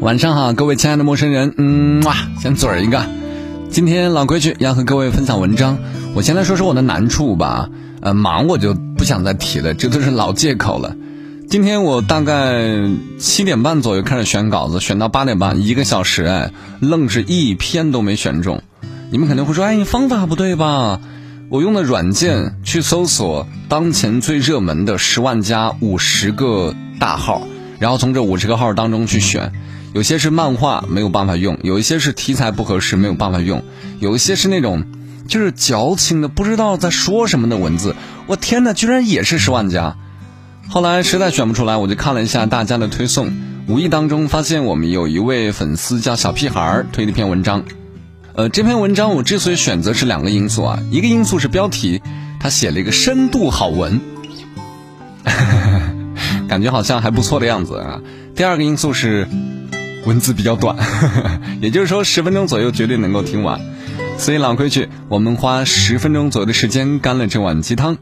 晚上好，各位亲爱的陌生人，嗯哇，先嘴儿一个。今天老规矩要和各位分享文章，我先来说说我的难处吧。呃，忙我就不想再提了，这都是老借口了。今天我大概七点半左右开始选稿子，选到八点半，一个小时，哎，愣是一篇都没选中。你们肯定会说，哎，方法不对吧？我用的软件去搜索当前最热门的十万加五十个大号，然后从这五十个号当中去选。有些是漫画没有办法用，有一些是题材不合适没有办法用，有一些是那种就是矫情的不知道在说什么的文字。我天哪，居然也是十万加！后来实在选不出来，我就看了一下大家的推送，无意当中发现我们有一位粉丝叫小屁孩儿推了一篇文章。呃，这篇文章我之所以选择是两个因素啊，一个因素是标题，他写了一个深度好文，感觉好像还不错的样子啊。第二个因素是。文字比较短，也就是说十分钟左右绝对能够听完。所以老规矩，我们花十分钟左右的时间干了这碗鸡汤。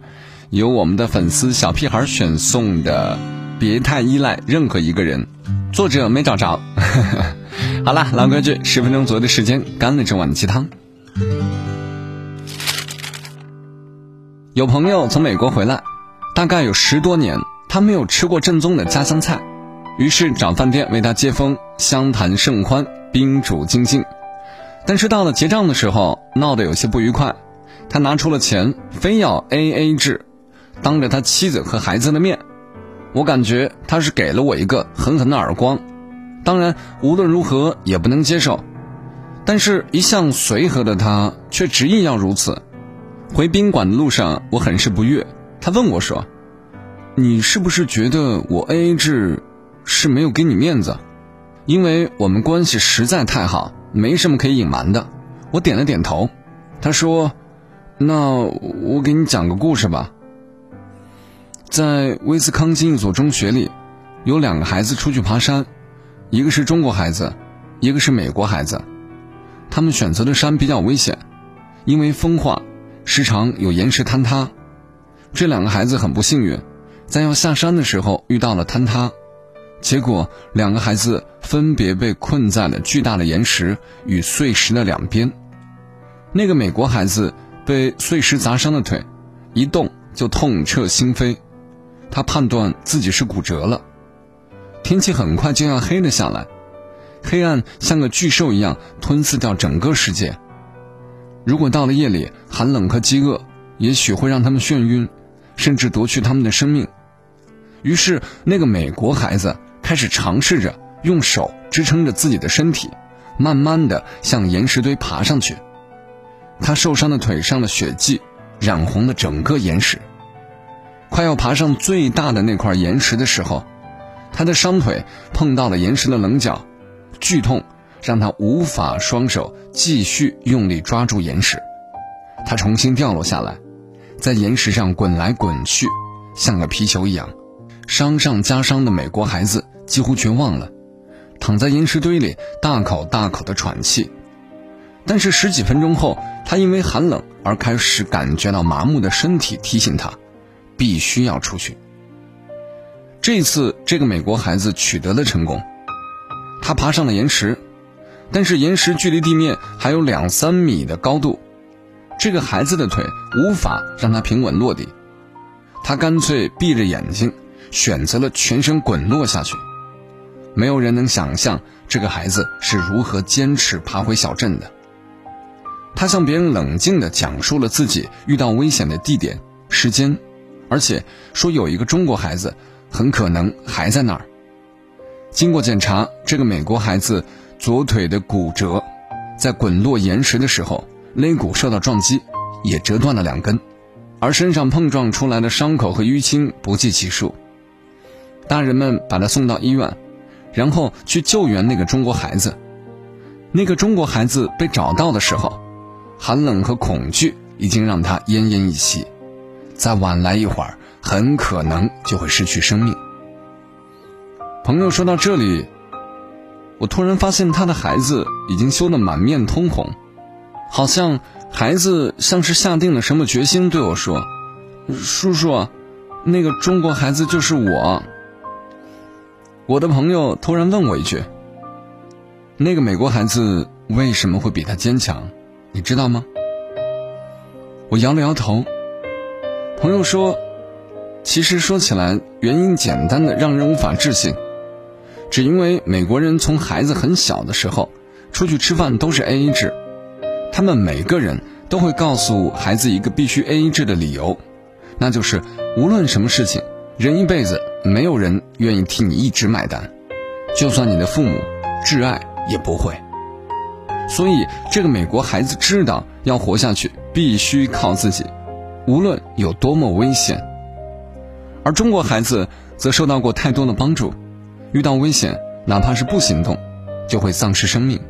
由我们的粉丝小屁孩选送的《别太依赖任何一个人》，作者没找着。好了，老规矩，十分钟左右的时间干了这碗鸡汤。有朋友从美国回来，大概有十多年，他没有吃过正宗的家乡菜。于是找饭店为他接风，相谈甚欢，宾主尽兴。但是到了结账的时候，闹得有些不愉快。他拿出了钱，非要 A A 制，当着他妻子和孩子的面，我感觉他是给了我一个狠狠的耳光。当然，无论如何也不能接受。但是，一向随和的他却执意要如此。回宾馆的路上，我很是不悦。他问我说：“你是不是觉得我 A A 制？”是没有给你面子，因为我们关系实在太好，没什么可以隐瞒的。我点了点头。他说：“那我给你讲个故事吧。在威斯康星一所中学里，有两个孩子出去爬山，一个是中国孩子，一个是美国孩子。他们选择的山比较危险，因为风化，时常有岩石坍塌。这两个孩子很不幸运，在要下山的时候遇到了坍塌。”结果，两个孩子分别被困在了巨大的岩石与碎石的两边。那个美国孩子被碎石砸伤的腿，一动就痛彻心扉，他判断自己是骨折了。天气很快就要黑了下来，黑暗像个巨兽一样吞噬掉整个世界。如果到了夜里，寒冷和饥饿也许会让他们眩晕，甚至夺去他们的生命。于是，那个美国孩子。开始尝试着用手支撑着自己的身体，慢慢的向岩石堆爬上去。他受伤的腿上的血迹染红了整个岩石。快要爬上最大的那块岩石的时候，他的伤腿碰到了岩石的棱角，剧痛让他无法双手继续用力抓住岩石。他重新掉落下来，在岩石上滚来滚去，像个皮球一样。伤上加伤的美国孩子。几乎绝望了，躺在岩石堆里，大口大口的喘气。但是十几分钟后，他因为寒冷而开始感觉到麻木的身体提醒他，必须要出去。这次，这个美国孩子取得了成功，他爬上了岩石，但是岩石距离地面还有两三米的高度，这个孩子的腿无法让他平稳落地，他干脆闭着眼睛，选择了全身滚落下去。没有人能想象这个孩子是如何坚持爬回小镇的。他向别人冷静地讲述了自己遇到危险的地点、时间，而且说有一个中国孩子很可能还在那儿。经过检查，这个美国孩子左腿的骨折，在滚落岩石的时候肋骨受到撞击，也折断了两根，而身上碰撞出来的伤口和淤青不计其数。大人们把他送到医院。然后去救援那个中国孩子。那个中国孩子被找到的时候，寒冷和恐惧已经让他奄奄一息，再晚来一会儿，很可能就会失去生命。朋友说到这里，我突然发现他的孩子已经羞得满面通红，好像孩子像是下定了什么决心对我说：“叔叔，那个中国孩子就是我。”我的朋友突然问我一句：“那个美国孩子为什么会比他坚强？你知道吗？我摇了摇头。朋友说，其实说起来原因简单的让人无法置信，只因为美国人从孩子很小的时候出去吃饭都是 A A 制，他们每个人都会告诉孩子一个必须 A A 制的理由，那就是无论什么事情，人一辈子没有人愿意替你一直买单，就算你的父母挚爱。也不会，所以这个美国孩子知道要活下去必须靠自己，无论有多么危险。而中国孩子则受到过太多的帮助，遇到危险哪怕是不行动，就会丧失生命，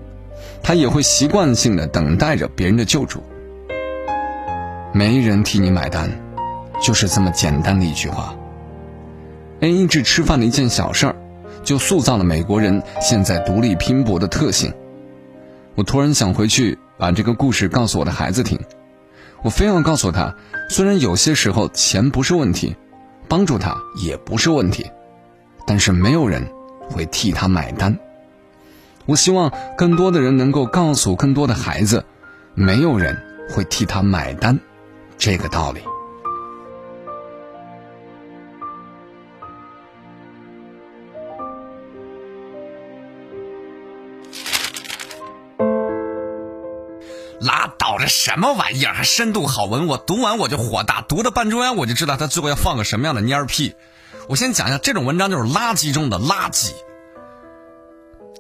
他也会习惯性的等待着别人的救助。没人替你买单，就是这么简单的一句话。A 制吃饭的一件小事儿。就塑造了美国人现在独立拼搏的特性。我突然想回去把这个故事告诉我的孩子听，我非要告诉他，虽然有些时候钱不是问题，帮助他也不是问题，但是没有人会替他买单。我希望更多的人能够告诉更多的孩子，没有人会替他买单，这个道理。拉倒！这什么玩意儿？还深度好文？我读完我就火大，读到半中央我就知道他最后要放个什么样的蔫屁。我先讲一下，这种文章就是垃圾中的垃圾。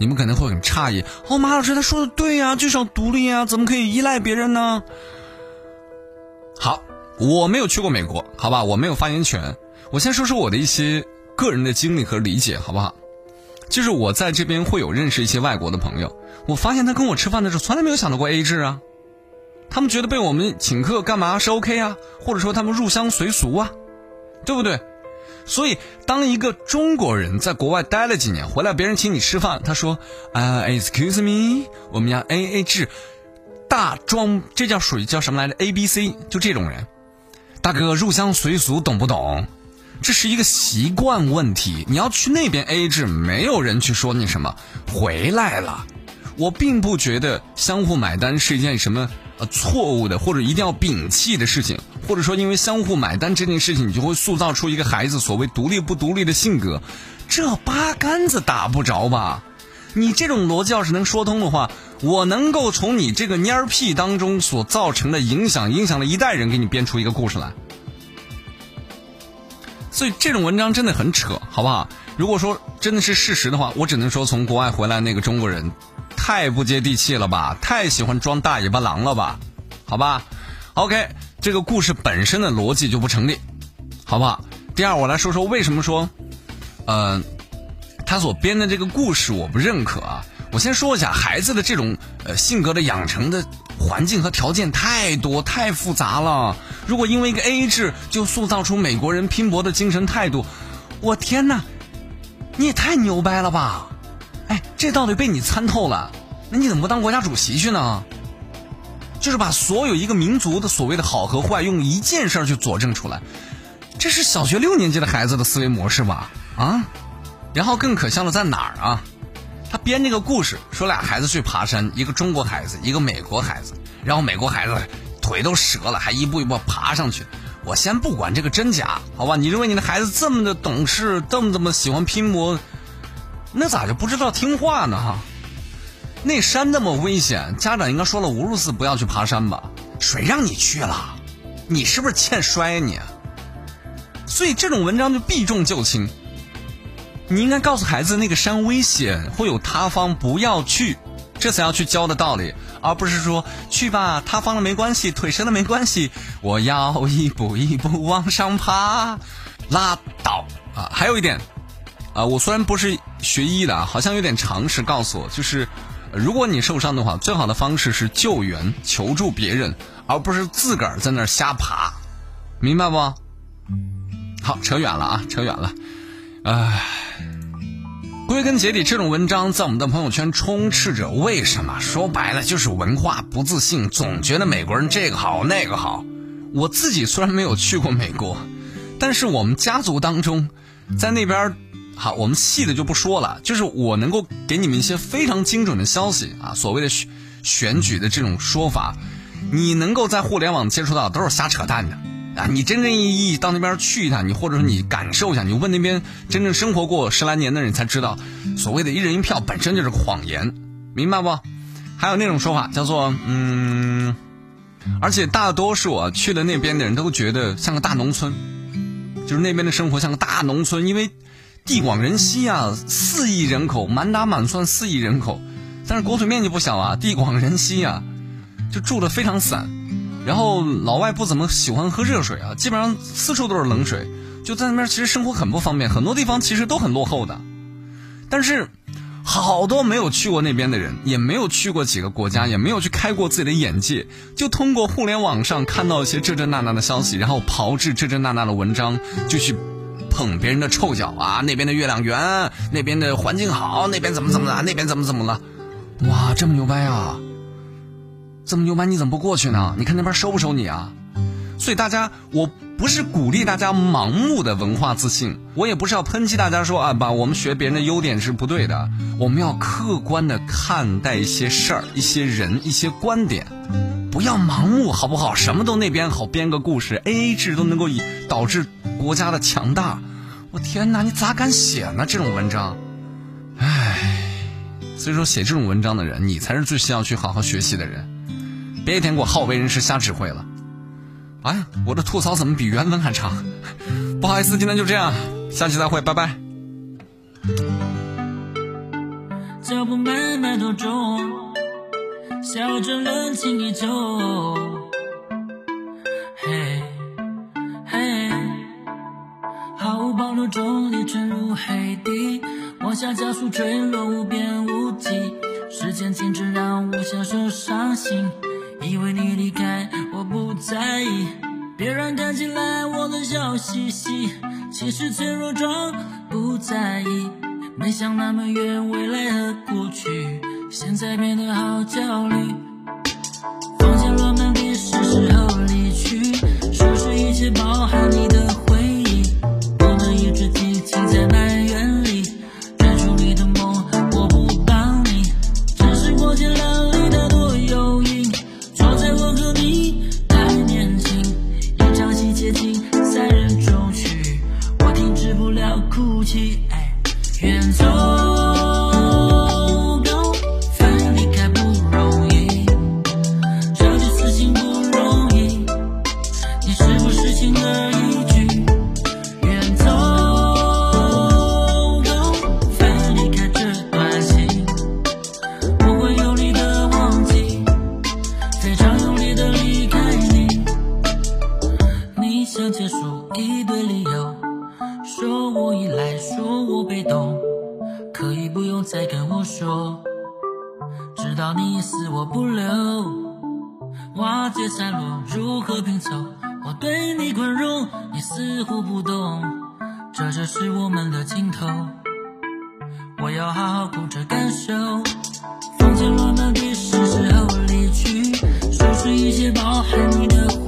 你们可能会很诧异，哦，马老师他说的对呀，就要独立啊，怎么可以依赖别人呢？好，我没有去过美国，好吧，我没有发言权。我先说说我的一些个人的经历和理解，好不好？就是我在这边会有认识一些外国的朋友，我发现他跟我吃饭的时候从来没有想到过 A 制啊。他们觉得被我们请客干嘛是 OK 啊，或者说他们入乡随俗啊，对不对？所以当一个中国人在国外待了几年，回来别人请你吃饭，他说啊，Excuse me，我们要 AA 制，大装，这叫属于叫什么来着？A B C，就这种人，大哥入乡随俗懂不懂？这是一个习惯问题。你要去那边 AA 制，没有人去说你什么。回来了，我并不觉得相互买单是一件什么。呃，错误的或者一定要摒弃的事情，或者说因为相互买单这件事情，你就会塑造出一个孩子所谓独立不独立的性格，这八竿子打不着吧？你这种逻辑要是能说通的话，我能够从你这个蔫儿屁当中所造成的影响，影响了一代人，给你编出一个故事来。所以这种文章真的很扯，好不好？如果说真的是事实的话，我只能说从国外回来那个中国人。太不接地气了吧！太喜欢装大尾巴狼了吧？好吧，OK，这个故事本身的逻辑就不成立，好不好？第二，我来说说为什么说，嗯，他所编的这个故事我不认可啊。我先说一下，孩子的这种呃性格的养成的环境和条件太多太复杂了。如果因为一个 A A 制就塑造出美国人拼搏的精神态度，我天哪，你也太牛掰了吧！哎，这道理被你参透了。那你怎么不当国家主席去呢？就是把所有一个民族的所谓的好和坏，用一件事儿去佐证出来，这是小学六年级的孩子的思维模式吧？啊，然后更可笑的在哪儿啊？他编这个故事，说俩孩子去爬山，一个中国孩子，一个美国孩子，然后美国孩子腿都折了，还一步一步爬上去。我先不管这个真假，好吧？你认为你的孩子这么的懂事，这么这么喜欢拼搏，那咋就不知道听话呢？哈？那山那么危险，家长应该说了无数次不要去爬山吧？谁让你去了？你是不是欠摔你？所以这种文章就避重就轻。你应该告诉孩子那个山危险，会有塌方，不要去，这才要去教的道理，而不是说去吧，塌方了没关系，腿折了没关系，我要一步一步往上爬，拉倒啊！还有一点，啊，我虽然不是学医的，好像有点常识告诉我，就是。如果你受伤的话，最好的方式是救援、求助别人，而不是自个儿在那儿瞎爬，明白不？好，扯远了啊，扯远了。唉，归根结底，这种文章在我们的朋友圈充斥着。为什么？说白了就是文化不自信，总觉得美国人这个好那个好。我自己虽然没有去过美国，但是我们家族当中，在那边好，我们细的就不说了，就是我能够给你们一些非常精准的消息啊，所谓的选选举的这种说法，你能够在互联网接触到都是瞎扯淡的啊！你真正意义到那边去一趟，你或者说你感受一下，你问那边真正生活过十来年的人才知道，所谓的一人一票本身就是谎言，明白不？还有那种说法叫做嗯，而且大多数啊去了那边的人都觉得像个大农村，就是那边的生活像个大农村，因为。地广人稀啊，四亿人口，满打满算四亿人口，但是国土面积不小啊，地广人稀啊，就住的非常散。然后老外不怎么喜欢喝热水啊，基本上四处都是冷水，就在那边其实生活很不方便，很多地方其实都很落后的。但是好多没有去过那边的人，也没有去过几个国家，也没有去开过自己的眼界，就通过互联网上看到一些这这那那的消息，然后炮制这这那那的文章，就去。捧别人的臭脚啊！那边的月亮圆，那边的环境好，那边怎么怎么了？那边怎么怎么了？哇，这么牛掰啊！这么牛掰，你怎么不过去呢？你看那边收不收你啊？所以大家，我不是鼓励大家盲目的文化自信，我也不是要抨击大家说啊，把我们学别人的优点是不对的。我们要客观的看待一些事儿、一些人、一些观点，不要盲目，好不好？什么都那边好编个故事，A A 制都能够以导致国家的强大。我天哪，你咋敢写呢？这种文章，唉，所以说写这种文章的人，你才是最需要去好好学习的人。别一天给我好为人师瞎指挥了。哎呀，我的吐槽怎么比原文还长？不好意思，今天就这样，下期再会，拜拜。脚步慢慢多重，笑着冷静依旧。嘿，嘿，毫无保留中你沉入海底，往下加速坠落，无边无际。时间静止，让我享受伤心。别人看起来我都笑嘻嘻，其实脆弱装不在意。没想那么远，未来和过去，现在变得好焦虑。房间乱满地，是时候离去，收拾一切，包含哎远走懂，可以不用再跟我说。知道你死我不留，瓦解散落如何拼凑？我对你宽容，你似乎不懂。这就是我们的尽头。我要好好哭着感受，风起落满地，是时候离去，收拾一切包含你的。